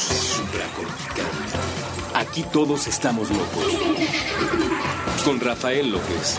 Supracortical. Aquí todos estamos locos. Con Rafael López.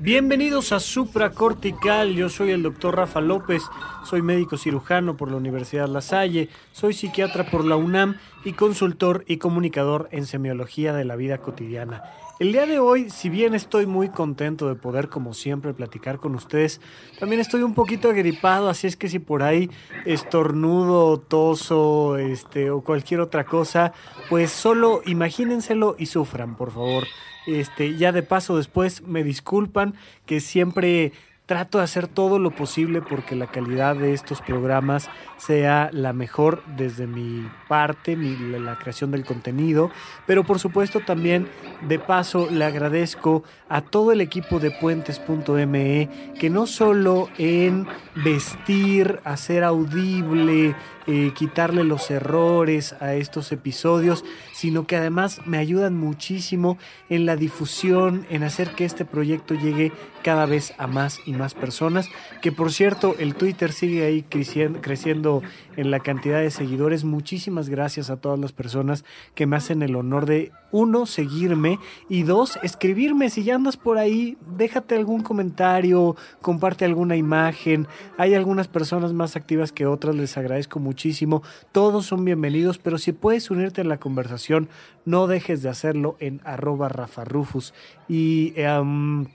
Bienvenidos a Supracortical, yo soy el doctor Rafa López, soy médico cirujano por la Universidad La Salle, soy psiquiatra por la UNAM y consultor y comunicador en semiología de la vida cotidiana. El día de hoy, si bien estoy muy contento de poder, como siempre, platicar con ustedes, también estoy un poquito agripado, así es que si por ahí estornudo, toso, este, o cualquier otra cosa, pues solo imagínenselo y sufran, por favor. Este, ya de paso después me disculpan que siempre trato de hacer todo lo posible porque la calidad de estos programas sea la mejor desde mi parte, la creación del contenido, pero por supuesto también de paso le agradezco a todo el equipo de puentes.me que no solo en vestir, hacer audible, eh, quitarle los errores a estos episodios, sino que además me ayudan muchísimo en la difusión, en hacer que este proyecto llegue cada vez a más y más personas, que por cierto el Twitter sigue ahí creciendo, en la cantidad de seguidores. Muchísimas gracias a todas las personas que me hacen el honor de, uno, seguirme y dos, escribirme. Si ya andas por ahí, déjate algún comentario, comparte alguna imagen. Hay algunas personas más activas que otras, les agradezco muchísimo. Todos son bienvenidos, pero si puedes unirte a la conversación, no dejes de hacerlo en arroba rafarufus. Y em,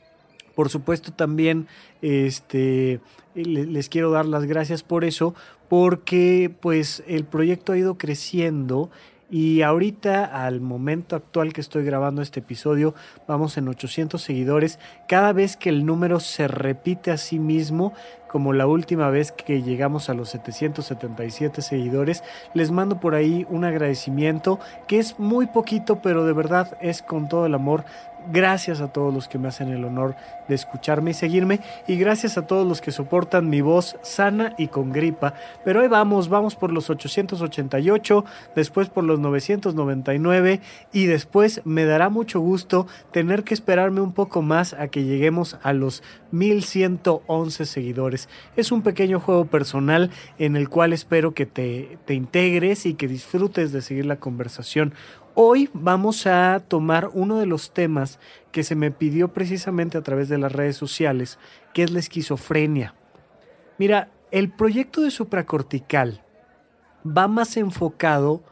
por supuesto también este, les quiero dar las gracias por eso, porque pues el proyecto ha ido creciendo y ahorita, al momento actual que estoy grabando este episodio, vamos en 800 seguidores. Cada vez que el número se repite a sí mismo, como la última vez que llegamos a los 777 seguidores. Les mando por ahí un agradecimiento que es muy poquito, pero de verdad es con todo el amor. Gracias a todos los que me hacen el honor de escucharme y seguirme y gracias a todos los que soportan mi voz sana y con gripa. Pero ahí vamos, vamos por los 888, después por los 999 y después me dará mucho gusto tener que esperarme un poco más a que lleguemos a los 1111 seguidores. Es un pequeño juego personal en el cual espero que te, te integres y que disfrutes de seguir la conversación. Hoy vamos a tomar uno de los temas que se me pidió precisamente a través de las redes sociales, que es la esquizofrenia. Mira, el proyecto de supracortical va más enfocado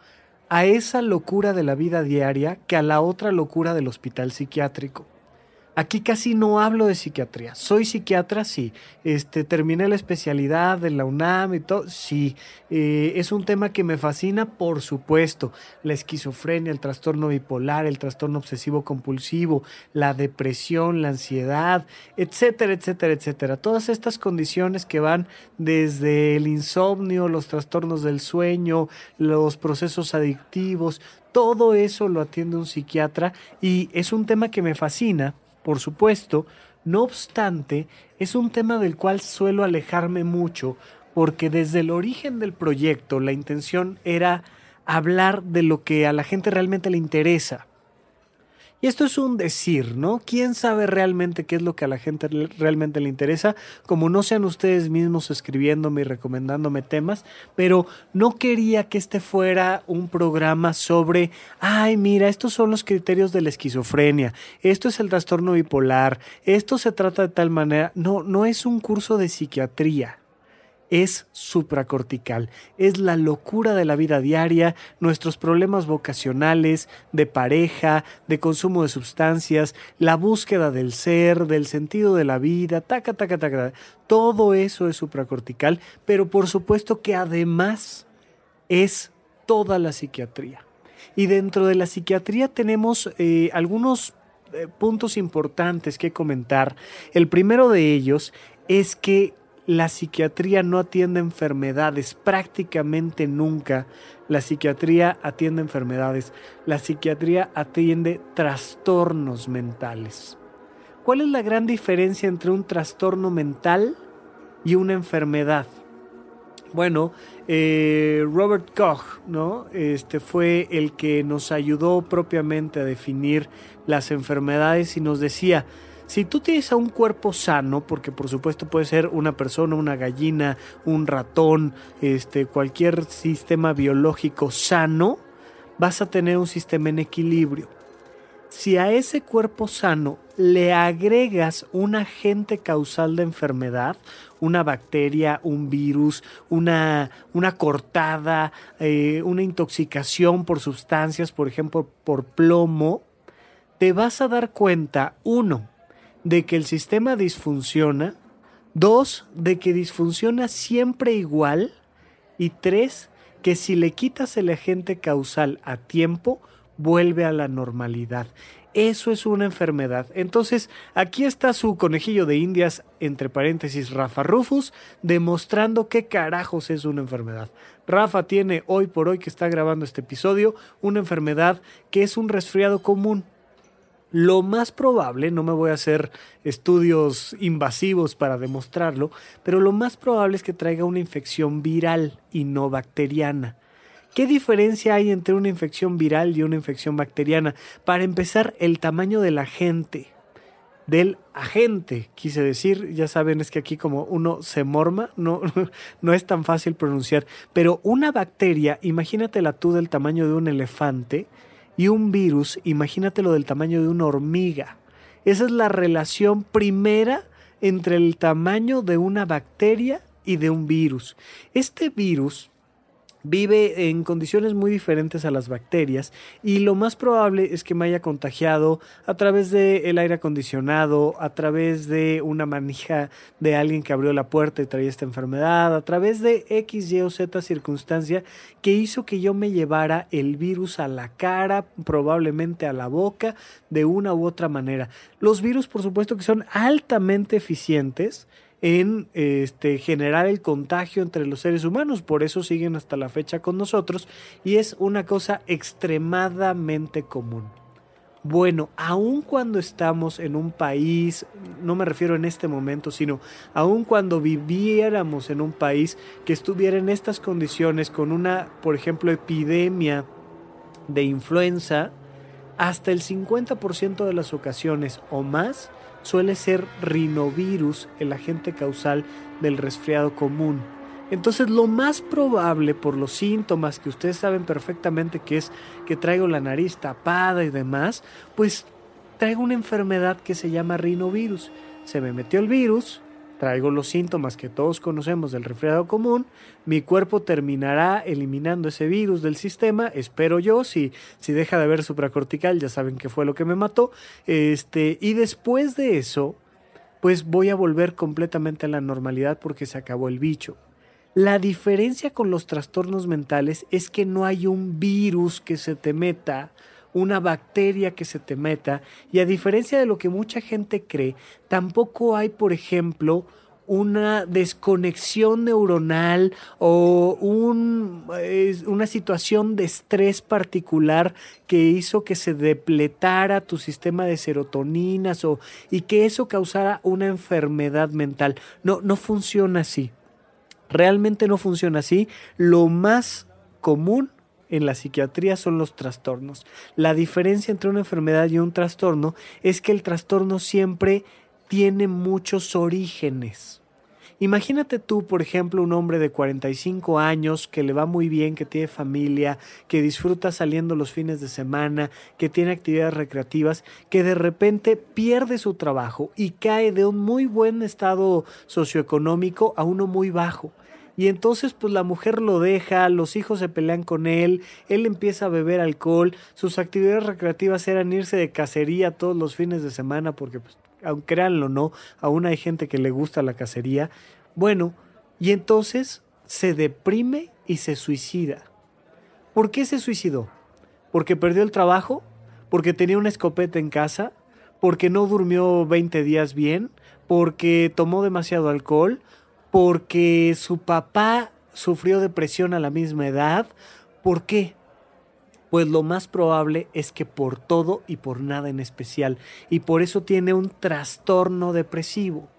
a esa locura de la vida diaria que a la otra locura del hospital psiquiátrico. Aquí casi no hablo de psiquiatría. Soy psiquiatra, sí. Este, terminé la especialidad de la UNAM y todo, sí. Eh, es un tema que me fascina, por supuesto. La esquizofrenia, el trastorno bipolar, el trastorno obsesivo compulsivo, la depresión, la ansiedad, etcétera, etcétera, etcétera. Todas estas condiciones que van desde el insomnio, los trastornos del sueño, los procesos adictivos, todo eso lo atiende un psiquiatra y es un tema que me fascina por supuesto, no obstante, es un tema del cual suelo alejarme mucho porque desde el origen del proyecto la intención era hablar de lo que a la gente realmente le interesa. Y esto es un decir, ¿no? ¿Quién sabe realmente qué es lo que a la gente realmente le interesa? Como no sean ustedes mismos escribiéndome y recomendándome temas, pero no quería que este fuera un programa sobre, ay, mira, estos son los criterios de la esquizofrenia, esto es el trastorno bipolar, esto se trata de tal manera. No, no es un curso de psiquiatría es supracortical, es la locura de la vida diaria, nuestros problemas vocacionales, de pareja, de consumo de sustancias, la búsqueda del ser, del sentido de la vida, taca, taca, taca. Todo eso es supracortical, pero por supuesto que además es toda la psiquiatría. Y dentro de la psiquiatría tenemos eh, algunos eh, puntos importantes que comentar. El primero de ellos es que la psiquiatría no atiende enfermedades, prácticamente nunca. La psiquiatría atiende enfermedades, la psiquiatría atiende trastornos mentales. ¿Cuál es la gran diferencia entre un trastorno mental y una enfermedad? Bueno, eh, Robert Koch, ¿no? Este fue el que nos ayudó propiamente a definir las enfermedades y nos decía, si tú tienes a un cuerpo sano, porque por supuesto puede ser una persona, una gallina, un ratón, este, cualquier sistema biológico sano, vas a tener un sistema en equilibrio. Si a ese cuerpo sano le agregas un agente causal de enfermedad, una bacteria, un virus, una, una cortada, eh, una intoxicación por sustancias, por ejemplo, por plomo, te vas a dar cuenta, uno, de que el sistema disfunciona, dos, de que disfunciona siempre igual, y tres, que si le quitas el agente causal a tiempo, vuelve a la normalidad. Eso es una enfermedad. Entonces, aquí está su conejillo de indias, entre paréntesis, Rafa Rufus, demostrando qué carajos es una enfermedad. Rafa tiene hoy por hoy que está grabando este episodio una enfermedad que es un resfriado común. Lo más probable, no me voy a hacer estudios invasivos para demostrarlo, pero lo más probable es que traiga una infección viral y no bacteriana. ¿Qué diferencia hay entre una infección viral y una infección bacteriana? Para empezar, el tamaño del agente. Del agente, quise decir, ya saben, es que aquí como uno se morma, no, no es tan fácil pronunciar, pero una bacteria, imagínatela tú del tamaño de un elefante, y un virus, imagínatelo del tamaño de una hormiga. Esa es la relación primera entre el tamaño de una bacteria y de un virus. Este virus vive en condiciones muy diferentes a las bacterias y lo más probable es que me haya contagiado a través del aire acondicionado, a través de una manija de alguien que abrió la puerta y traía esta enfermedad, a través de X, Y o Z circunstancia que hizo que yo me llevara el virus a la cara, probablemente a la boca, de una u otra manera. Los virus, por supuesto, que son altamente eficientes en este, generar el contagio entre los seres humanos. Por eso siguen hasta la fecha con nosotros y es una cosa extremadamente común. Bueno, aun cuando estamos en un país, no me refiero en este momento, sino aun cuando viviéramos en un país que estuviera en estas condiciones con una, por ejemplo, epidemia de influenza, hasta el 50% de las ocasiones o más suele ser rinovirus el agente causal del resfriado común. Entonces lo más probable por los síntomas que ustedes saben perfectamente que es que traigo la nariz tapada y demás, pues traigo una enfermedad que se llama rinovirus. Se me metió el virus, traigo los síntomas que todos conocemos del resfriado común, mi cuerpo terminará eliminando ese virus del sistema, espero yo, si, si deja de haber supracortical, ya saben que fue lo que me mató, este, y después de eso, pues voy a volver completamente a la normalidad porque se acabó el bicho. La diferencia con los trastornos mentales es que no hay un virus que se te meta una bacteria que se te meta y a diferencia de lo que mucha gente cree, tampoco hay, por ejemplo, una desconexión neuronal o un, una situación de estrés particular que hizo que se depletara tu sistema de serotoninas o, y que eso causara una enfermedad mental. No, no funciona así. Realmente no funciona así. Lo más común en la psiquiatría son los trastornos. La diferencia entre una enfermedad y un trastorno es que el trastorno siempre tiene muchos orígenes. Imagínate tú, por ejemplo, un hombre de 45 años que le va muy bien, que tiene familia, que disfruta saliendo los fines de semana, que tiene actividades recreativas, que de repente pierde su trabajo y cae de un muy buen estado socioeconómico a uno muy bajo. Y entonces pues la mujer lo deja, los hijos se pelean con él, él empieza a beber alcohol, sus actividades recreativas eran irse de cacería todos los fines de semana porque pues, aunque créanlo no, aún hay gente que le gusta la cacería. Bueno, y entonces se deprime y se suicida. ¿Por qué se suicidó? ¿Porque perdió el trabajo? ¿Porque tenía una escopeta en casa? ¿Porque no durmió 20 días bien? ¿Porque tomó demasiado alcohol? Porque su papá sufrió depresión a la misma edad. ¿Por qué? Pues lo más probable es que por todo y por nada en especial, y por eso tiene un trastorno depresivo.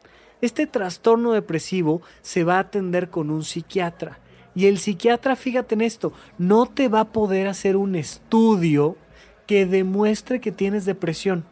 Este trastorno depresivo se va a atender con un psiquiatra Y el psiquiatra, fíjate en esto, no te va a poder hacer un estudio que demuestre que tienes depresión.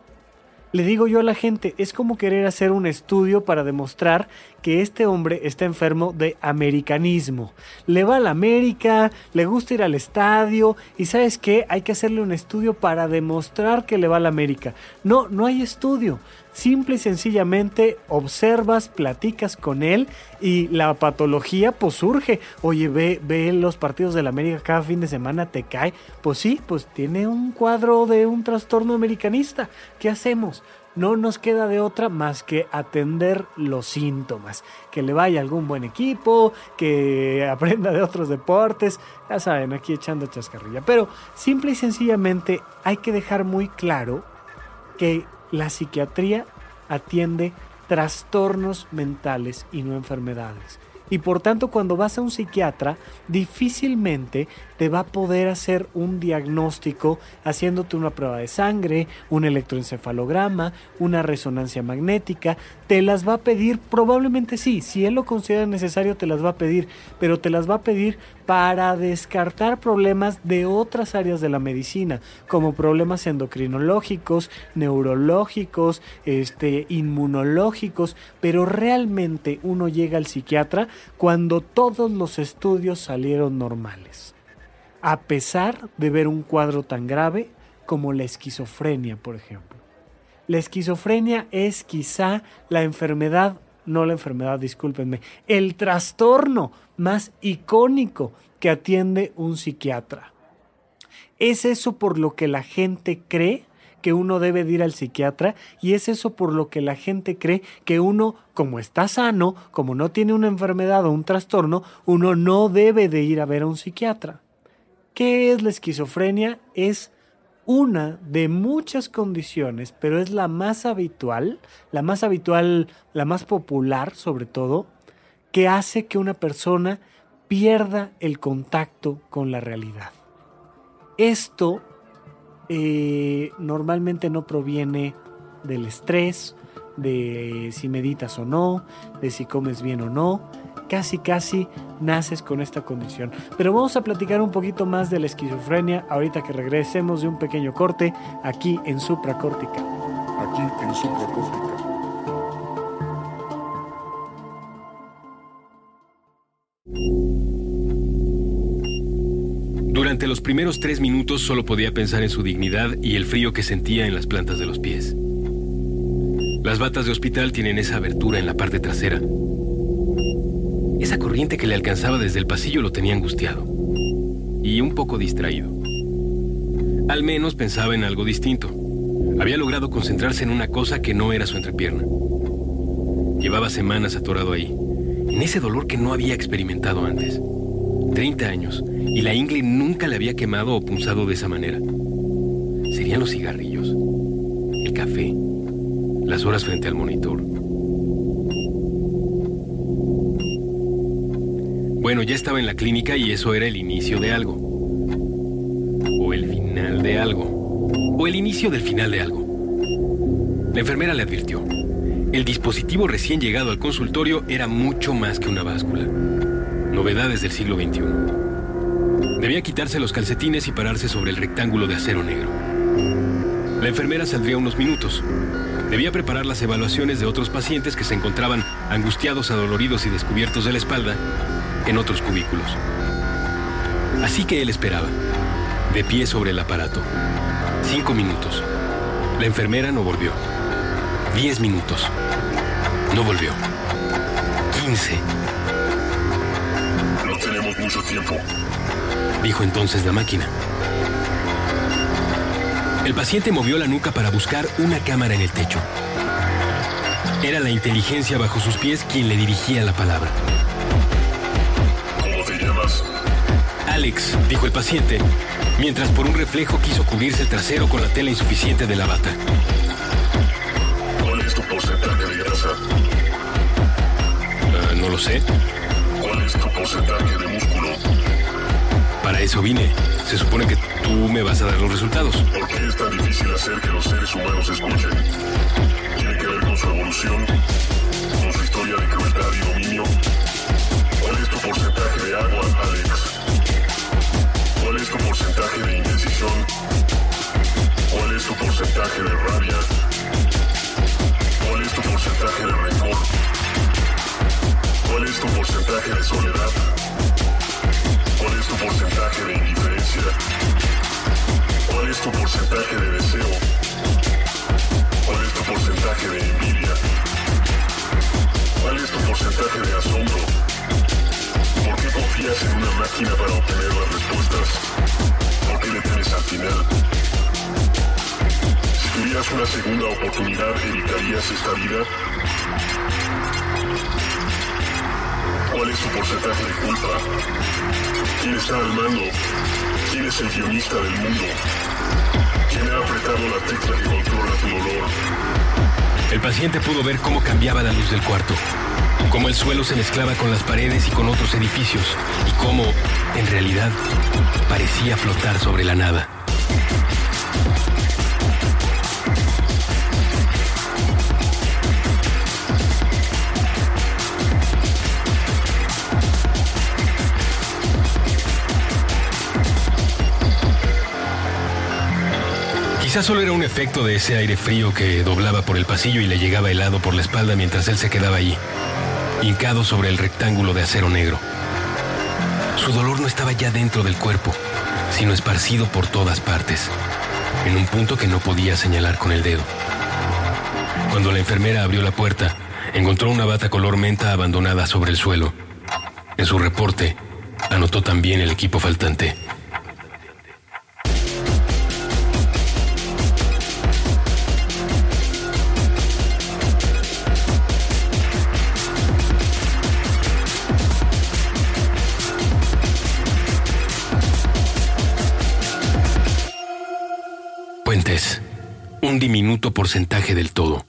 Le digo yo a la gente, es como querer hacer un estudio para demostrar que este hombre está enfermo de americanismo. Le va a la América, le gusta ir al estadio y sabes qué, hay que hacerle un estudio para demostrar que le va a la América. No, no hay estudio. Simple y sencillamente observas, platicas con él y la patología pues surge. Oye, ve, ve los partidos de la América cada fin de semana, te cae. Pues sí, pues tiene un cuadro de un trastorno americanista. ¿Qué hacemos? no nos queda de otra más que atender los síntomas. Que le vaya algún buen equipo, que aprenda de otros deportes, ya saben, aquí echando chascarrilla. Pero simple y sencillamente hay que dejar muy claro que la psiquiatría atiende trastornos mentales y no enfermedades. Y por tanto, cuando vas a un psiquiatra, difícilmente te va a poder hacer un diagnóstico haciéndote una prueba de sangre, un electroencefalograma, una resonancia magnética. Te las va a pedir, probablemente sí, si él lo considera necesario, te las va a pedir, pero te las va a pedir para descartar problemas de otras áreas de la medicina, como problemas endocrinológicos, neurológicos, este, inmunológicos, pero realmente uno llega al psiquiatra cuando todos los estudios salieron normales, a pesar de ver un cuadro tan grave como la esquizofrenia, por ejemplo. La esquizofrenia es quizá la enfermedad no la enfermedad, discúlpenme, el trastorno más icónico que atiende un psiquiatra. Es eso por lo que la gente cree que uno debe ir al psiquiatra y es eso por lo que la gente cree que uno, como está sano, como no tiene una enfermedad o un trastorno, uno no debe de ir a ver a un psiquiatra. ¿Qué es la esquizofrenia? Es una de muchas condiciones, pero es la más habitual, la más habitual, la más popular sobre todo, que hace que una persona pierda el contacto con la realidad. Esto eh, normalmente no proviene del estrés, de si meditas o no, de si comes bien o no, casi casi naces con esta condición. Pero vamos a platicar un poquito más de la esquizofrenia ahorita que regresemos de un pequeño corte aquí en Supracórtica. Aquí en Supracórtica. Durante los primeros tres minutos solo podía pensar en su dignidad y el frío que sentía en las plantas de los pies. Las batas de hospital tienen esa abertura en la parte trasera, esa corriente que le alcanzaba desde el pasillo lo tenía angustiado y un poco distraído. Al menos pensaba en algo distinto. Había logrado concentrarse en una cosa que no era su entrepierna. Llevaba semanas atorado ahí, en ese dolor que no había experimentado antes. Treinta años, y la ingle nunca le había quemado o punzado de esa manera. Serían los cigarrillos, el café, las horas frente al monitor. Bueno, ya estaba en la clínica y eso era el inicio de algo. O el final de algo. O el inicio del final de algo. La enfermera le advirtió. El dispositivo recién llegado al consultorio era mucho más que una báscula. Novedades del siglo XXI. Debía quitarse los calcetines y pararse sobre el rectángulo de acero negro. La enfermera saldría unos minutos. Debía preparar las evaluaciones de otros pacientes que se encontraban angustiados, adoloridos y descubiertos de la espalda en otros cubículos. Así que él esperaba, de pie sobre el aparato. Cinco minutos. La enfermera no volvió. Diez minutos. No volvió. Quince. No tenemos mucho tiempo. Dijo entonces la máquina. El paciente movió la nuca para buscar una cámara en el techo. Era la inteligencia bajo sus pies quien le dirigía la palabra. Alex, dijo el paciente, mientras por un reflejo quiso cubrirse el trasero con la tela insuficiente de la bata. ¿Cuál es tu porcentaje de grasa? Ah, no lo sé. ¿Cuál es tu porcentaje de músculo? Para eso vine. Se supone que tú me vas a dar los resultados. ¿Por qué es tan difícil hacer que los seres humanos escuchen? ¿Tiene que ver con su evolución? De rabia? ¿Cuál es tu porcentaje de rencor? ¿Cuál es tu porcentaje de soledad? ¿Cuál es tu porcentaje de indiferencia? ¿Cuál es tu porcentaje de deseo? ¿Cuál es tu porcentaje de envidia? ¿Cuál es tu porcentaje de asombro? ¿Por qué confías en una máquina para una segunda oportunidad, ¿evitarías esta vida? ¿Cuál es tu porcentaje de culpa? ¿Quién está al mando? ¿Quién es el guionista del mundo? ¿Quién ha apretado la tecla que controla tu dolor? El paciente pudo ver cómo cambiaba la luz del cuarto, cómo el suelo se mezclaba con las paredes y con otros edificios, y cómo, en realidad, parecía flotar sobre la nada. Quizás solo era un efecto de ese aire frío que doblaba por el pasillo y le llegaba helado por la espalda mientras él se quedaba allí, hincado sobre el rectángulo de acero negro. Su dolor no estaba ya dentro del cuerpo, sino esparcido por todas partes, en un punto que no podía señalar con el dedo. Cuando la enfermera abrió la puerta, encontró una bata color menta abandonada sobre el suelo. En su reporte, anotó también el equipo faltante. Un diminuto porcentaje del todo.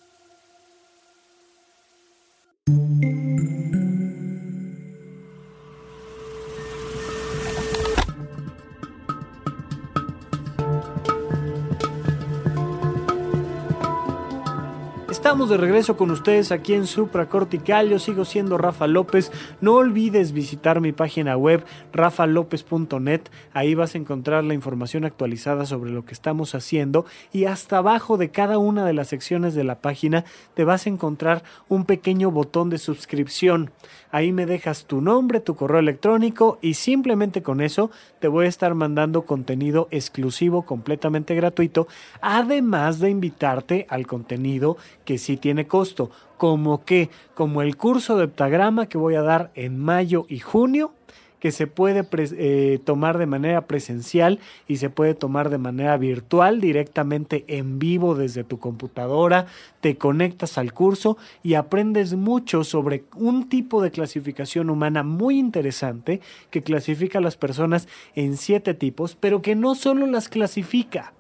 De regreso con ustedes aquí en Supracortical. Yo sigo siendo Rafa López. No olvides visitar mi página web rafalopez.net. Ahí vas a encontrar la información actualizada sobre lo que estamos haciendo y hasta abajo de cada una de las secciones de la página te vas a encontrar un pequeño botón de suscripción. Ahí me dejas tu nombre, tu correo electrónico y simplemente con eso te voy a estar mandando contenido exclusivo completamente gratuito, además de invitarte al contenido que sí tiene costo, como que, como el curso de heptagrama que voy a dar en mayo y junio, que se puede eh, tomar de manera presencial y se puede tomar de manera virtual directamente en vivo desde tu computadora, te conectas al curso y aprendes mucho sobre un tipo de clasificación humana muy interesante que clasifica a las personas en siete tipos, pero que no solo las clasifica,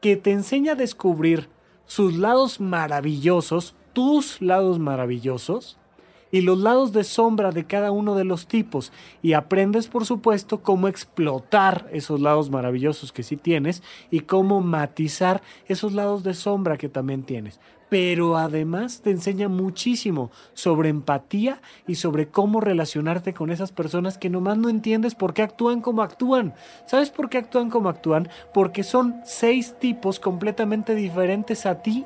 que te enseña a descubrir sus lados maravillosos, tus lados maravillosos, y los lados de sombra de cada uno de los tipos y aprendes por supuesto cómo explotar esos lados maravillosos que sí tienes y cómo matizar esos lados de sombra que también tienes. Pero además te enseña muchísimo sobre empatía y sobre cómo relacionarte con esas personas que nomás no entiendes por qué actúan como actúan. ¿Sabes por qué actúan como actúan? Porque son seis tipos completamente diferentes a ti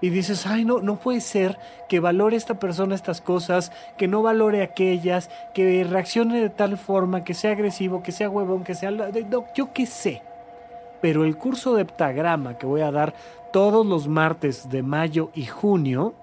y dices, ay, no, no puede ser que valore esta persona estas cosas, que no valore aquellas, que reaccione de tal forma, que sea agresivo, que sea huevón, que sea... No, yo qué sé. Pero el curso de heptagrama que voy a dar todos los martes de mayo y junio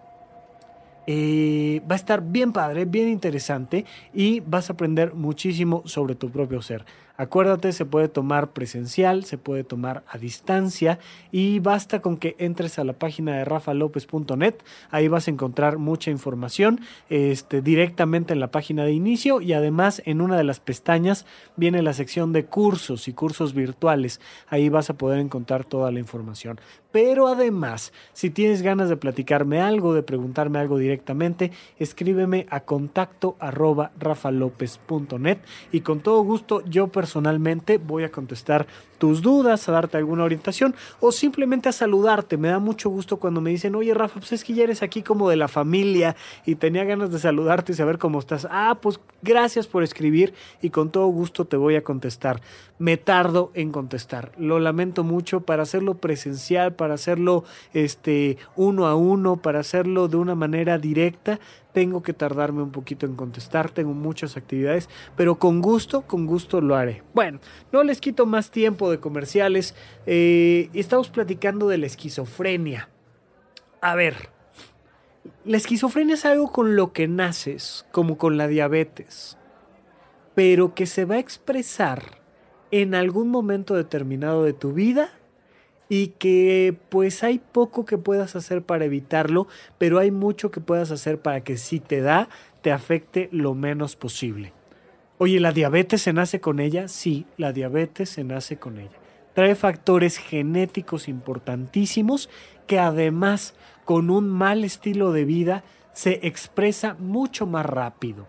eh, va a estar bien padre, bien interesante y vas a aprender muchísimo sobre tu propio ser. Acuérdate, se puede tomar presencial, se puede tomar a distancia y basta con que entres a la página de rafalopez.net. Ahí vas a encontrar mucha información este, directamente en la página de inicio y además en una de las pestañas viene la sección de cursos y cursos virtuales. Ahí vas a poder encontrar toda la información. Pero además, si tienes ganas de platicarme algo, de preguntarme algo directamente, escríbeme a contacto arroba y con todo gusto yo personalmente personalmente, voy a contestar tus dudas, a darte alguna orientación o simplemente a saludarte. Me da mucho gusto cuando me dicen, oye Rafa, pues es que ya eres aquí como de la familia y tenía ganas de saludarte y saber cómo estás. Ah, pues gracias por escribir y con todo gusto te voy a contestar. Me tardo en contestar. Lo lamento mucho para hacerlo presencial, para hacerlo este uno a uno, para hacerlo de una manera directa tengo que tardarme un poquito en contestar, tengo muchas actividades, pero con gusto, con gusto lo haré. Bueno, no les quito más tiempo de comerciales, eh, estamos platicando de la esquizofrenia. A ver, la esquizofrenia es algo con lo que naces, como con la diabetes, pero que se va a expresar en algún momento determinado de tu vida y que pues hay poco que puedas hacer para evitarlo, pero hay mucho que puedas hacer para que si te da, te afecte lo menos posible. Oye, ¿la diabetes se nace con ella? Sí, la diabetes se nace con ella. Trae factores genéticos importantísimos que además con un mal estilo de vida se expresa mucho más rápido.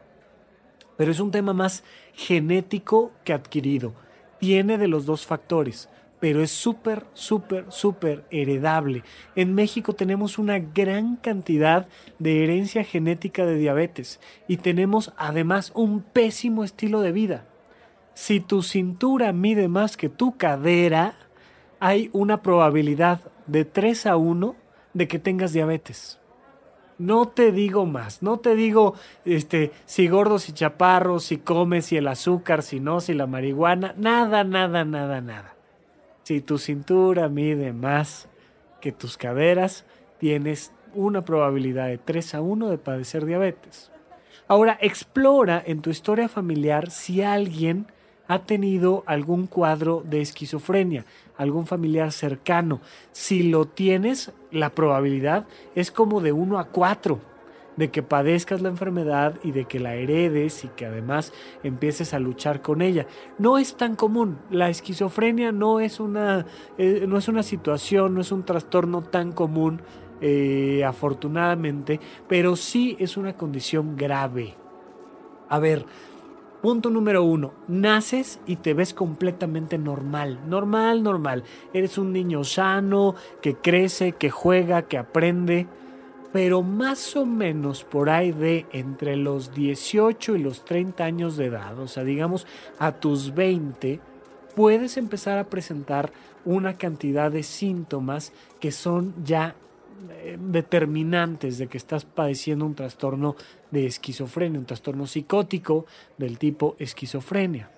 Pero es un tema más genético que adquirido. Tiene de los dos factores pero es súper, súper, súper heredable. En México tenemos una gran cantidad de herencia genética de diabetes y tenemos además un pésimo estilo de vida. Si tu cintura mide más que tu cadera, hay una probabilidad de 3 a 1 de que tengas diabetes. No te digo más, no te digo este si gordos y chaparros, si comes, si el azúcar, si no, si la marihuana, nada, nada, nada, nada. Si tu cintura mide más que tus caderas, tienes una probabilidad de 3 a 1 de padecer diabetes. Ahora, explora en tu historia familiar si alguien ha tenido algún cuadro de esquizofrenia, algún familiar cercano. Si lo tienes, la probabilidad es como de 1 a 4 de que padezcas la enfermedad y de que la heredes y que además empieces a luchar con ella. No es tan común. La esquizofrenia no es una, eh, no es una situación, no es un trastorno tan común, eh, afortunadamente, pero sí es una condición grave. A ver, Punto número uno, naces y te ves completamente normal, normal, normal. Eres un niño sano, que crece, que juega, que aprende pero más o menos por ahí de entre los 18 y los 30 años de edad, o sea, digamos a tus 20, puedes empezar a presentar una cantidad de síntomas que son ya eh, determinantes de que estás padeciendo un trastorno de esquizofrenia, un trastorno psicótico del tipo esquizofrenia.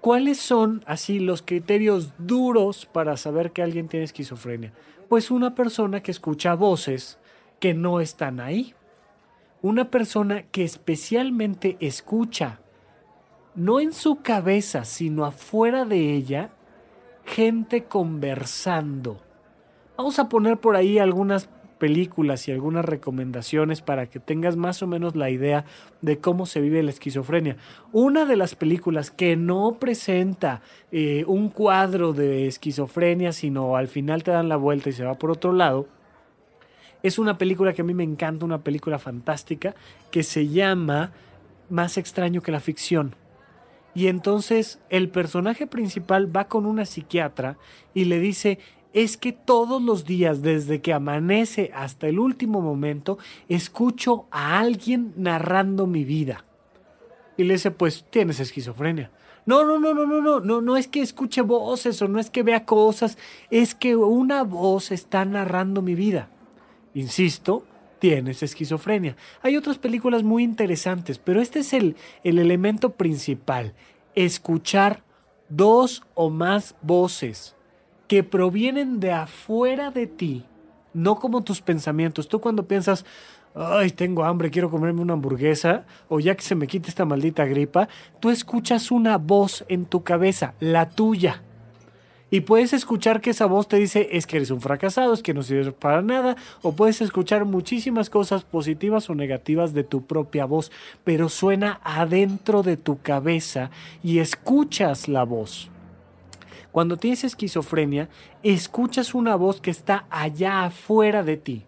¿Cuáles son así los criterios duros para saber que alguien tiene esquizofrenia? Pues una persona que escucha voces, que no están ahí. Una persona que especialmente escucha, no en su cabeza, sino afuera de ella, gente conversando. Vamos a poner por ahí algunas películas y algunas recomendaciones para que tengas más o menos la idea de cómo se vive la esquizofrenia. Una de las películas que no presenta eh, un cuadro de esquizofrenia, sino al final te dan la vuelta y se va por otro lado, es una película que a mí me encanta, una película fantástica que se llama Más extraño que la ficción. Y entonces el personaje principal va con una psiquiatra y le dice, es que todos los días, desde que amanece hasta el último momento, escucho a alguien narrando mi vida. Y le dice, pues tienes esquizofrenia. No, no, no, no, no, no, no, no es que escuche voces o no es que vea cosas, es que una voz está narrando mi vida insisto, tienes esquizofrenia. Hay otras películas muy interesantes, pero este es el, el elemento principal. Escuchar dos o más voces que provienen de afuera de ti, no como tus pensamientos. Tú cuando piensas, ay, tengo hambre, quiero comerme una hamburguesa, o ya que se me quite esta maldita gripa, tú escuchas una voz en tu cabeza, la tuya y puedes escuchar que esa voz te dice es que eres un fracasado, es que no sirves para nada, o puedes escuchar muchísimas cosas positivas o negativas de tu propia voz, pero suena adentro de tu cabeza y escuchas la voz. Cuando tienes esquizofrenia, escuchas una voz que está allá afuera de ti,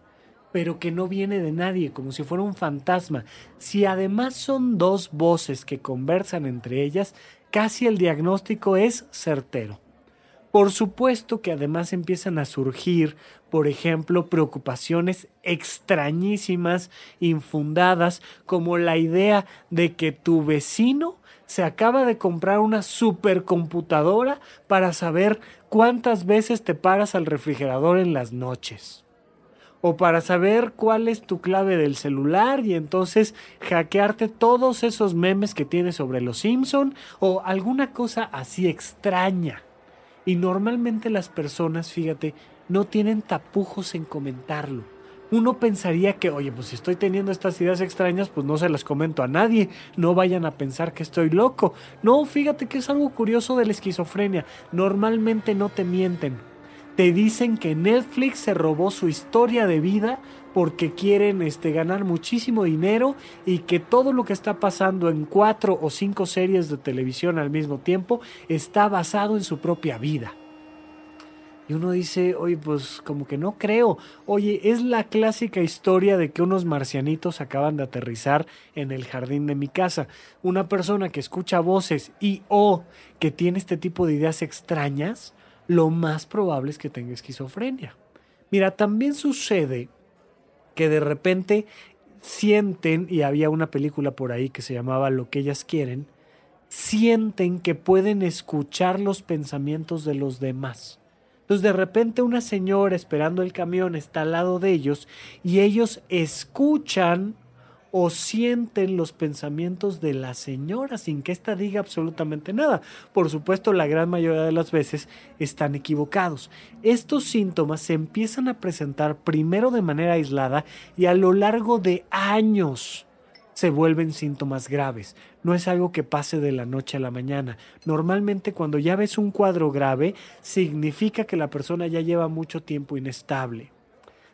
pero que no viene de nadie, como si fuera un fantasma. Si además son dos voces que conversan entre ellas, casi el diagnóstico es certero. Por supuesto que además empiezan a surgir, por ejemplo, preocupaciones extrañísimas, infundadas, como la idea de que tu vecino se acaba de comprar una supercomputadora para saber cuántas veces te paras al refrigerador en las noches. O para saber cuál es tu clave del celular y entonces hackearte todos esos memes que tienes sobre los Simpson o alguna cosa así extraña. Y normalmente las personas, fíjate, no tienen tapujos en comentarlo. Uno pensaría que, oye, pues si estoy teniendo estas ideas extrañas, pues no se las comento a nadie, no vayan a pensar que estoy loco. No, fíjate que es algo curioso de la esquizofrenia. Normalmente no te mienten. Te dicen que Netflix se robó su historia de vida porque quieren este, ganar muchísimo dinero y que todo lo que está pasando en cuatro o cinco series de televisión al mismo tiempo está basado en su propia vida. Y uno dice, oye, pues como que no creo. Oye, es la clásica historia de que unos marcianitos acaban de aterrizar en el jardín de mi casa. Una persona que escucha voces y o que tiene este tipo de ideas extrañas, lo más probable es que tenga esquizofrenia. Mira, también sucede que de repente sienten, y había una película por ahí que se llamaba Lo que ellas quieren, sienten que pueden escuchar los pensamientos de los demás. Entonces de repente una señora esperando el camión está al lado de ellos y ellos escuchan o sienten los pensamientos de la señora sin que ésta diga absolutamente nada. Por supuesto, la gran mayoría de las veces están equivocados. Estos síntomas se empiezan a presentar primero de manera aislada y a lo largo de años se vuelven síntomas graves. No es algo que pase de la noche a la mañana. Normalmente cuando ya ves un cuadro grave, significa que la persona ya lleva mucho tiempo inestable.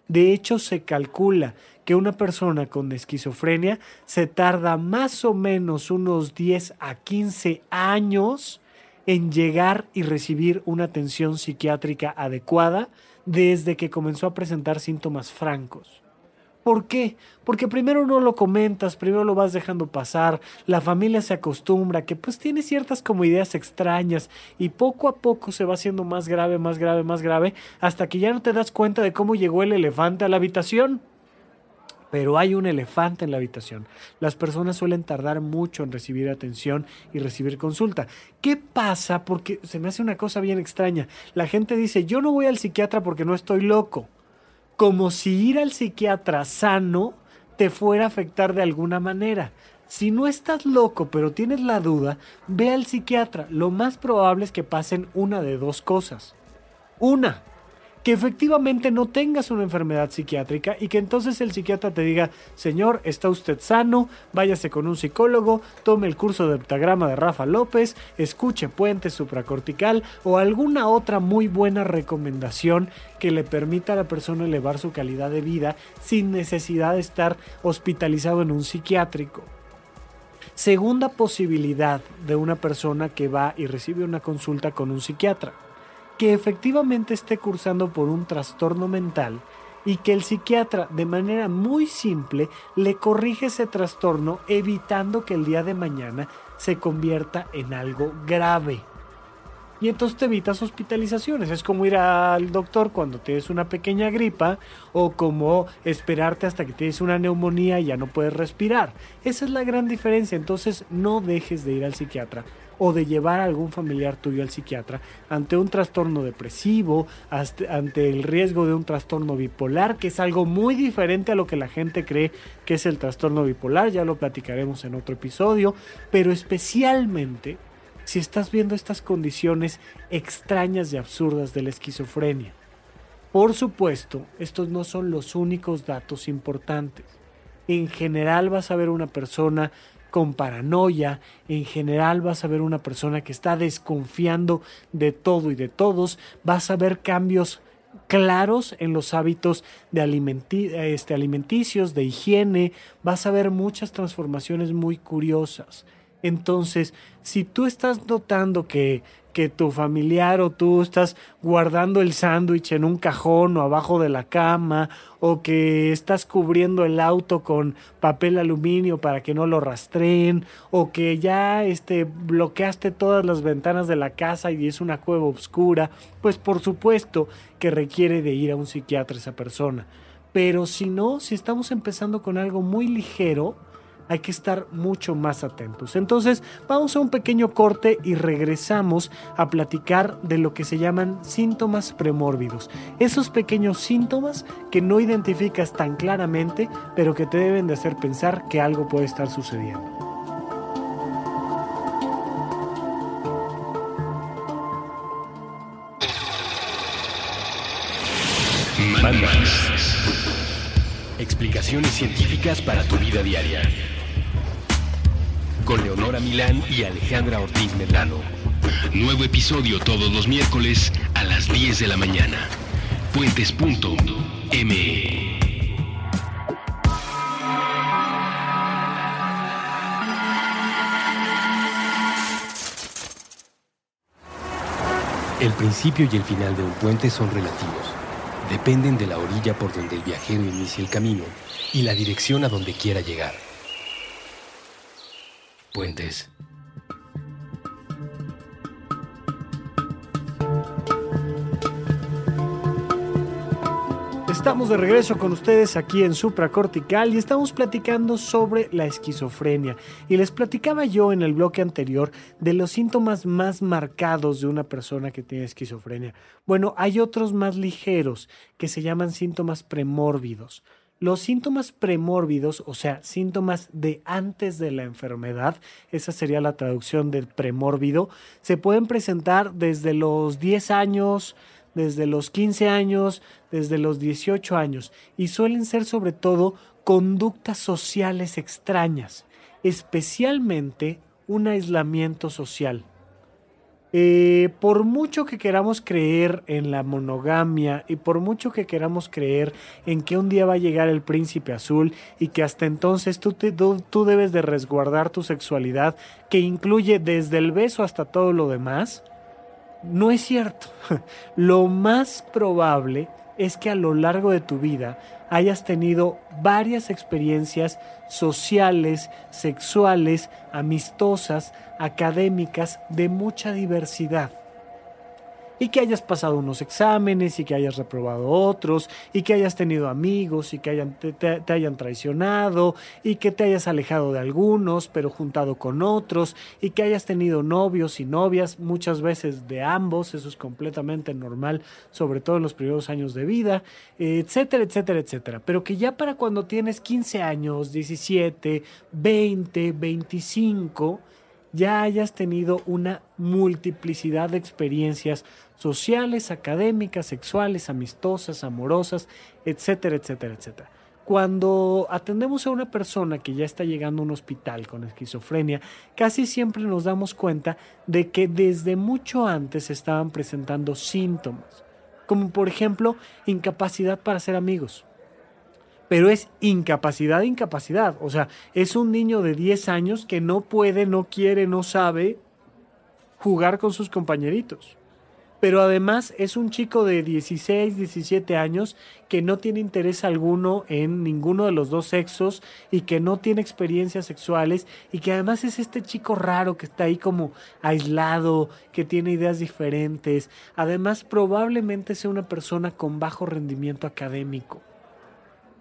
De hecho, se calcula que una persona con esquizofrenia se tarda más o menos unos 10 a 15 años en llegar y recibir una atención psiquiátrica adecuada desde que comenzó a presentar síntomas francos. ¿Por qué? Porque primero no lo comentas, primero lo vas dejando pasar, la familia se acostumbra, que pues tiene ciertas como ideas extrañas y poco a poco se va haciendo más grave, más grave, más grave, hasta que ya no te das cuenta de cómo llegó el elefante a la habitación. Pero hay un elefante en la habitación. Las personas suelen tardar mucho en recibir atención y recibir consulta. ¿Qué pasa? Porque se me hace una cosa bien extraña. La gente dice, yo no voy al psiquiatra porque no estoy loco como si ir al psiquiatra sano te fuera a afectar de alguna manera. Si no estás loco pero tienes la duda, ve al psiquiatra. Lo más probable es que pasen una de dos cosas. Una, que efectivamente no tengas una enfermedad psiquiátrica y que entonces el psiquiatra te diga, señor, está usted sano, váyase con un psicólogo, tome el curso de heptagrama de Rafa López, escuche puente supracortical o alguna otra muy buena recomendación que le permita a la persona elevar su calidad de vida sin necesidad de estar hospitalizado en un psiquiátrico. Segunda posibilidad de una persona que va y recibe una consulta con un psiquiatra que efectivamente esté cursando por un trastorno mental y que el psiquiatra de manera muy simple le corrige ese trastorno evitando que el día de mañana se convierta en algo grave. Y entonces te evitas hospitalizaciones. Es como ir al doctor cuando tienes una pequeña gripa o como esperarte hasta que tienes una neumonía y ya no puedes respirar. Esa es la gran diferencia. Entonces no dejes de ir al psiquiatra o de llevar a algún familiar tuyo al psiquiatra ante un trastorno depresivo, ante el riesgo de un trastorno bipolar, que es algo muy diferente a lo que la gente cree que es el trastorno bipolar, ya lo platicaremos en otro episodio, pero especialmente si estás viendo estas condiciones extrañas y absurdas de la esquizofrenia. Por supuesto, estos no son los únicos datos importantes. En general vas a ver una persona con paranoia, en general vas a ver una persona que está desconfiando de todo y de todos, vas a ver cambios claros en los hábitos de este, alimenticios, de higiene, vas a ver muchas transformaciones muy curiosas. Entonces, si tú estás notando que, que tu familiar o tú estás guardando el sándwich en un cajón o abajo de la cama o que estás cubriendo el auto con papel aluminio para que no lo rastreen o que ya este, bloqueaste todas las ventanas de la casa y es una cueva oscura, pues por supuesto que requiere de ir a un psiquiatra esa persona. Pero si no, si estamos empezando con algo muy ligero, hay que estar mucho más atentos. Entonces, vamos a un pequeño corte y regresamos a platicar de lo que se llaman síntomas premórbidos. Esos pequeños síntomas que no identificas tan claramente, pero que te deben de hacer pensar que algo puede estar sucediendo. Explicaciones científicas para tu vida diaria con Leonora Milán y Alejandra Ortiz Medrano. Nuevo episodio todos los miércoles a las 10 de la mañana. Puentes.me El principio y el final de un puente son relativos. Dependen de la orilla por donde el viajero inicia el camino y la dirección a donde quiera llegar. Puentes. Estamos de regreso con ustedes aquí en Supracortical y estamos platicando sobre la esquizofrenia. Y les platicaba yo en el bloque anterior de los síntomas más marcados de una persona que tiene esquizofrenia. Bueno, hay otros más ligeros que se llaman síntomas premórbidos. Los síntomas premórbidos, o sea, síntomas de antes de la enfermedad, esa sería la traducción del premórbido, se pueden presentar desde los 10 años, desde los 15 años, desde los 18 años y suelen ser sobre todo conductas sociales extrañas, especialmente un aislamiento social. Eh, por mucho que queramos creer en la monogamia y por mucho que queramos creer en que un día va a llegar el príncipe azul y que hasta entonces tú, tú debes de resguardar tu sexualidad, que incluye desde el beso hasta todo lo demás, no es cierto. Lo más probable es que a lo largo de tu vida hayas tenido varias experiencias sociales, sexuales, amistosas, académicas, de mucha diversidad y que hayas pasado unos exámenes y que hayas reprobado otros y que hayas tenido amigos y que hayan, te, hayan traicionado y que te hayas alejado de algunos pero juntado con otros y que hayas tenido novios y novias muchas veces de ambos, eso es completamente normal, sobre todo en los primeros años de vida, etcétera, etcétera, etcétera. Pero que ya para cuando tienes 15 años, 17, 20, 25, ya hayas tenido una multiplicidad de experiencias sociales, académicas, sexuales, amistosas, amorosas, etcétera, etcétera, etcétera. Cuando atendemos a una persona que ya está llegando a un hospital con esquizofrenia, casi siempre nos damos cuenta de que desde mucho antes estaban presentando síntomas, como por ejemplo incapacidad para ser amigos, pero es incapacidad, incapacidad. O sea, es un niño de 10 años que no puede, no quiere, no sabe jugar con sus compañeritos. Pero además es un chico de 16, 17 años que no tiene interés alguno en ninguno de los dos sexos y que no tiene experiencias sexuales y que además es este chico raro que está ahí como aislado, que tiene ideas diferentes. Además probablemente sea una persona con bajo rendimiento académico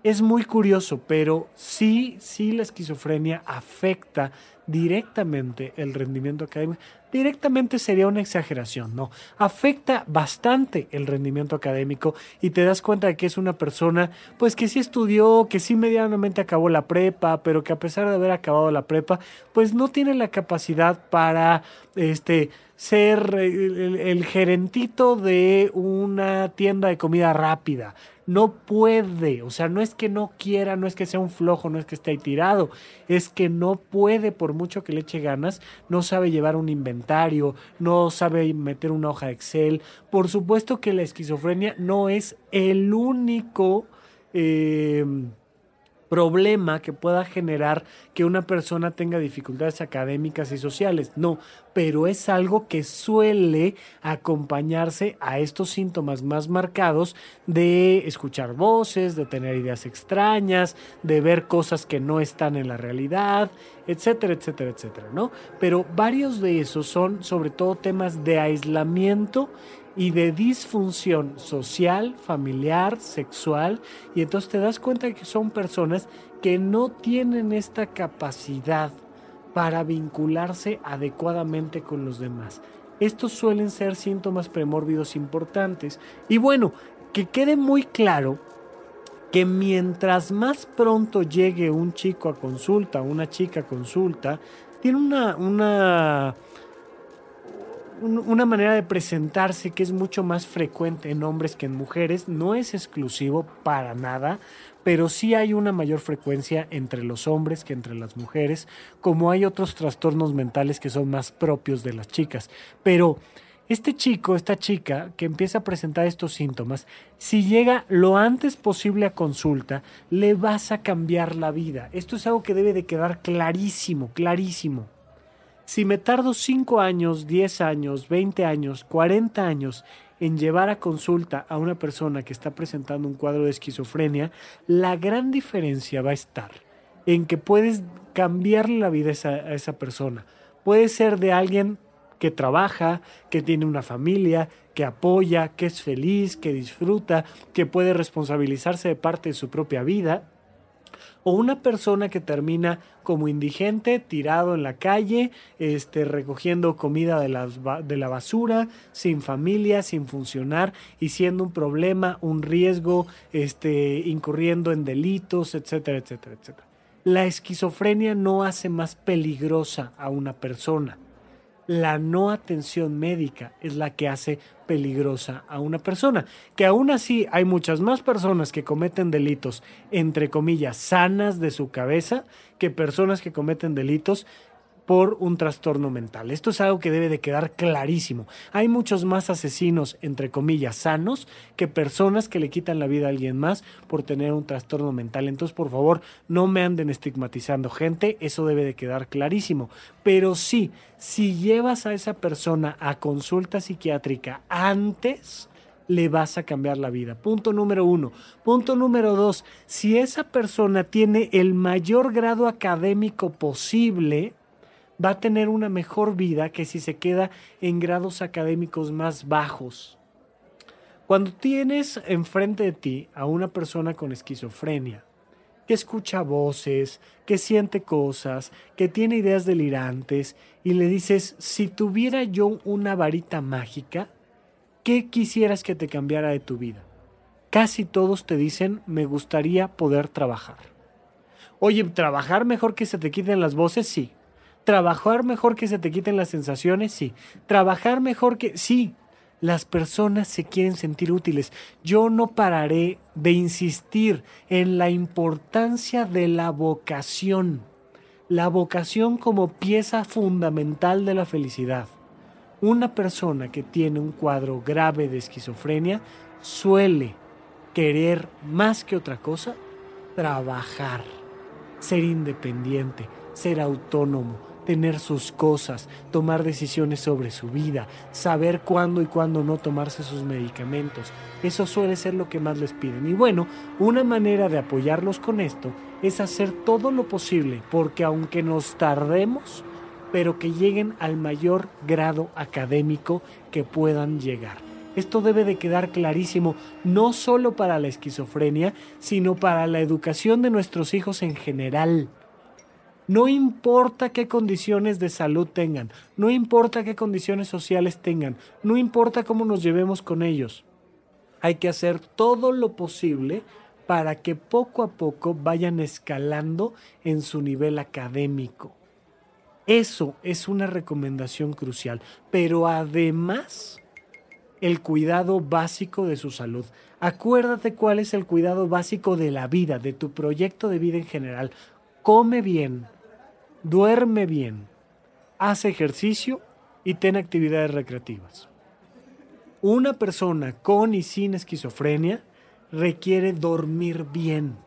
es muy curioso, pero sí, sí la esquizofrenia afecta directamente el rendimiento académico. Directamente sería una exageración, ¿no? Afecta bastante el rendimiento académico y te das cuenta de que es una persona, pues que sí estudió, que sí medianamente acabó la prepa, pero que a pesar de haber acabado la prepa, pues no tiene la capacidad para, este, ser el gerentito de una tienda de comida rápida no puede, o sea, no es que no quiera, no es que sea un flojo, no es que esté ahí tirado, es que no puede, por mucho que le eche ganas, no sabe llevar un inventario, no sabe meter una hoja de Excel. Por supuesto que la esquizofrenia no es el único... Eh, problema que pueda generar que una persona tenga dificultades académicas y sociales. No, pero es algo que suele acompañarse a estos síntomas más marcados de escuchar voces, de tener ideas extrañas, de ver cosas que no están en la realidad, etcétera, etcétera, etcétera, ¿no? Pero varios de esos son sobre todo temas de aislamiento y de disfunción social, familiar, sexual, y entonces te das cuenta que son personas que no tienen esta capacidad para vincularse adecuadamente con los demás. Estos suelen ser síntomas premórbidos importantes. Y bueno, que quede muy claro que mientras más pronto llegue un chico a consulta, una chica a consulta, tiene una, una una manera de presentarse que es mucho más frecuente en hombres que en mujeres. No es exclusivo para nada, pero sí hay una mayor frecuencia entre los hombres que entre las mujeres, como hay otros trastornos mentales que son más propios de las chicas. Pero este chico, esta chica que empieza a presentar estos síntomas, si llega lo antes posible a consulta, le vas a cambiar la vida. Esto es algo que debe de quedar clarísimo, clarísimo. Si me tardo 5 años, 10 años, 20 años, 40 años en llevar a consulta a una persona que está presentando un cuadro de esquizofrenia, la gran diferencia va a estar en que puedes cambiarle la vida a esa, a esa persona. Puede ser de alguien que trabaja, que tiene una familia, que apoya, que es feliz, que disfruta, que puede responsabilizarse de parte de su propia vida, o una persona que termina como indigente, tirado en la calle, este, recogiendo comida de la, de la basura, sin familia, sin funcionar y siendo un problema, un riesgo, este, incurriendo en delitos, etcétera, etcétera, etcétera. La esquizofrenia no hace más peligrosa a una persona la no atención médica es la que hace peligrosa a una persona. Que aún así hay muchas más personas que cometen delitos, entre comillas, sanas de su cabeza, que personas que cometen delitos por un trastorno mental. Esto es algo que debe de quedar clarísimo. Hay muchos más asesinos, entre comillas, sanos que personas que le quitan la vida a alguien más por tener un trastorno mental. Entonces, por favor, no me anden estigmatizando gente, eso debe de quedar clarísimo. Pero sí, si llevas a esa persona a consulta psiquiátrica antes, le vas a cambiar la vida. Punto número uno. Punto número dos, si esa persona tiene el mayor grado académico posible, va a tener una mejor vida que si se queda en grados académicos más bajos. Cuando tienes enfrente de ti a una persona con esquizofrenia, que escucha voces, que siente cosas, que tiene ideas delirantes, y le dices, si tuviera yo una varita mágica, ¿qué quisieras que te cambiara de tu vida? Casi todos te dicen, me gustaría poder trabajar. Oye, ¿trabajar mejor que se te quiten las voces? Sí. Trabajar mejor que se te quiten las sensaciones, sí. Trabajar mejor que... Sí, las personas se quieren sentir útiles. Yo no pararé de insistir en la importancia de la vocación. La vocación como pieza fundamental de la felicidad. Una persona que tiene un cuadro grave de esquizofrenia suele querer más que otra cosa trabajar, ser independiente, ser autónomo, tener sus cosas, tomar decisiones sobre su vida, saber cuándo y cuándo no tomarse sus medicamentos. Eso suele ser lo que más les piden. Y bueno, una manera de apoyarlos con esto es hacer todo lo posible, porque aunque nos tardemos, pero que lleguen al mayor grado académico que puedan llegar. Esto debe de quedar clarísimo no solo para la esquizofrenia, sino para la educación de nuestros hijos en general. No importa qué condiciones de salud tengan, no importa qué condiciones sociales tengan, no importa cómo nos llevemos con ellos. Hay que hacer todo lo posible para que poco a poco vayan escalando en su nivel académico. Eso es una recomendación crucial, pero además el cuidado básico de su salud. Acuérdate cuál es el cuidado básico de la vida, de tu proyecto de vida en general. Come bien, duerme bien, hace ejercicio y ten actividades recreativas. Una persona con y sin esquizofrenia requiere dormir bien.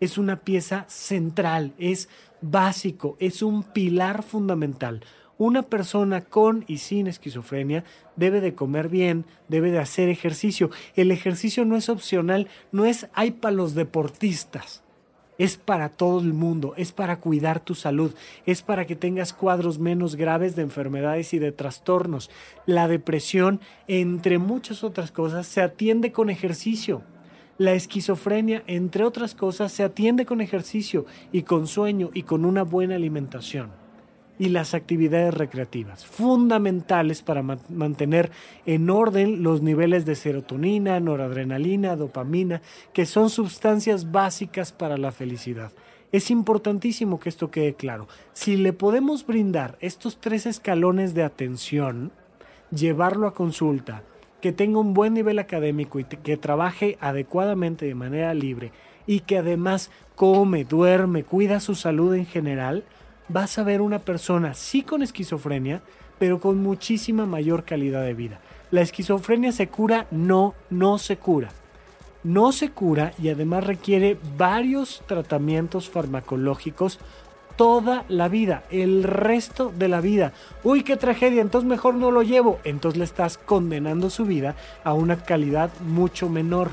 es una pieza central, es básico, es un pilar fundamental. Una persona con y sin esquizofrenia debe de comer bien, debe de hacer ejercicio. El ejercicio no es opcional, no es hay para los deportistas. Es para todo el mundo, es para cuidar tu salud, es para que tengas cuadros menos graves de enfermedades y de trastornos. La depresión, entre muchas otras cosas, se atiende con ejercicio. La esquizofrenia, entre otras cosas, se atiende con ejercicio y con sueño y con una buena alimentación y las actividades recreativas, fundamentales para mantener en orden los niveles de serotonina, noradrenalina, dopamina, que son sustancias básicas para la felicidad. Es importantísimo que esto quede claro. Si le podemos brindar estos tres escalones de atención, llevarlo a consulta, que tenga un buen nivel académico y que trabaje adecuadamente de manera libre y que además come, duerme, cuida su salud en general, vas a ver una persona sí con esquizofrenia, pero con muchísima mayor calidad de vida. La esquizofrenia se cura, no, no se cura. No se cura y además requiere varios tratamientos farmacológicos toda la vida, el resto de la vida. Uy, qué tragedia, entonces mejor no lo llevo. Entonces le estás condenando su vida a una calidad mucho menor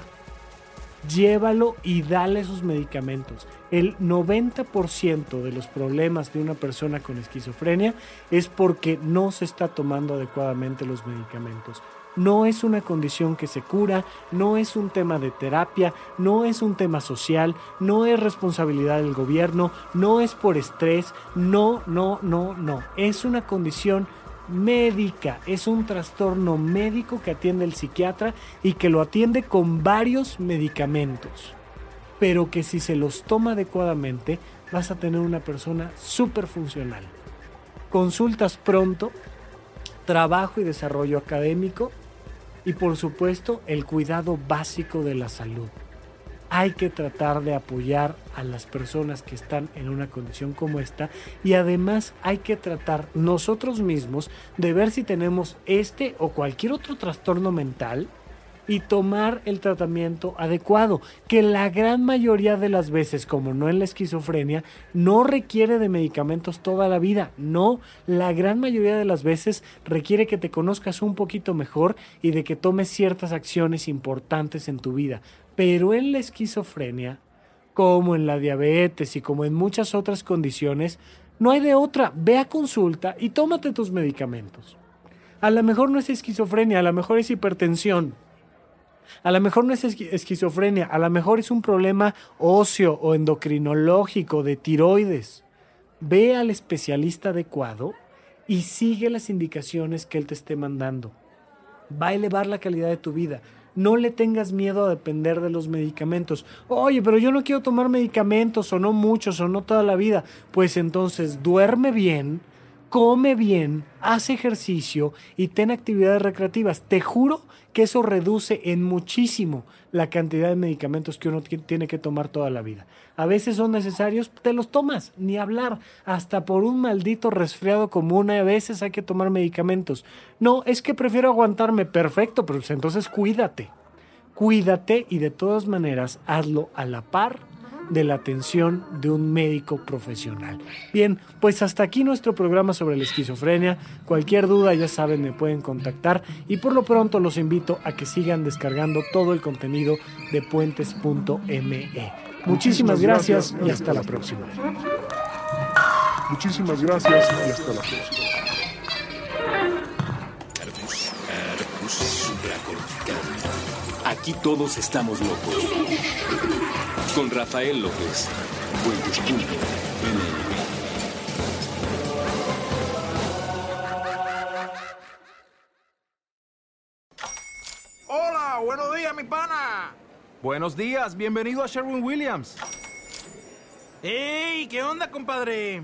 llévalo y dale sus medicamentos. El 90% de los problemas de una persona con esquizofrenia es porque no se está tomando adecuadamente los medicamentos. No es una condición que se cura, no es un tema de terapia, no es un tema social, no es responsabilidad del gobierno, no es por estrés, no, no, no, no. Es una condición médica, es un trastorno médico que atiende el psiquiatra y que lo atiende con varios medicamentos, pero que si se los toma adecuadamente vas a tener una persona súper funcional. Consultas pronto, trabajo y desarrollo académico y por supuesto el cuidado básico de la salud hay que tratar de apoyar a las personas que están en una condición como esta y además hay que tratar nosotros mismos de ver si tenemos este o cualquier otro trastorno mental y tomar el tratamiento adecuado, que la gran mayoría de las veces, como no en la esquizofrenia, no requiere de medicamentos toda la vida, no, la gran mayoría de las veces requiere que te conozcas un poquito mejor y de que tomes ciertas acciones importantes en tu vida. Pero en la esquizofrenia, como en la diabetes y como en muchas otras condiciones, no hay de otra. Ve a consulta y tómate tus medicamentos. A lo mejor no es esquizofrenia, a lo mejor es hipertensión. A lo mejor no es esquizofrenia, a lo mejor es un problema óseo o endocrinológico de tiroides. Ve al especialista adecuado y sigue las indicaciones que él te esté mandando. Va a elevar la calidad de tu vida. No le tengas miedo a depender de los medicamentos. Oye, pero yo no quiero tomar medicamentos o no muchos o no toda la vida. Pues entonces duerme bien, come bien, haz ejercicio y ten actividades recreativas. Te juro que eso reduce en muchísimo la cantidad de medicamentos que uno tiene que tomar toda la vida. A veces son necesarios, te los tomas, ni hablar, hasta por un maldito resfriado común, a veces hay que tomar medicamentos. No, es que prefiero aguantarme, perfecto, pero entonces cuídate. Cuídate y de todas maneras hazlo a la par de la atención de un médico profesional. Bien, pues hasta aquí nuestro programa sobre la esquizofrenia. Cualquier duda, ya saben, me pueden contactar y por lo pronto los invito a que sigan descargando todo el contenido de puentes.me. Muchísimas gracias y hasta la próxima. Muchísimas gracias y hasta la próxima. Aquí todos estamos locos con Rafael López. Hola, buenos días, mi pana. Buenos días, bienvenido a Sherwin Williams. ¡Ey! ¿Qué onda, compadre?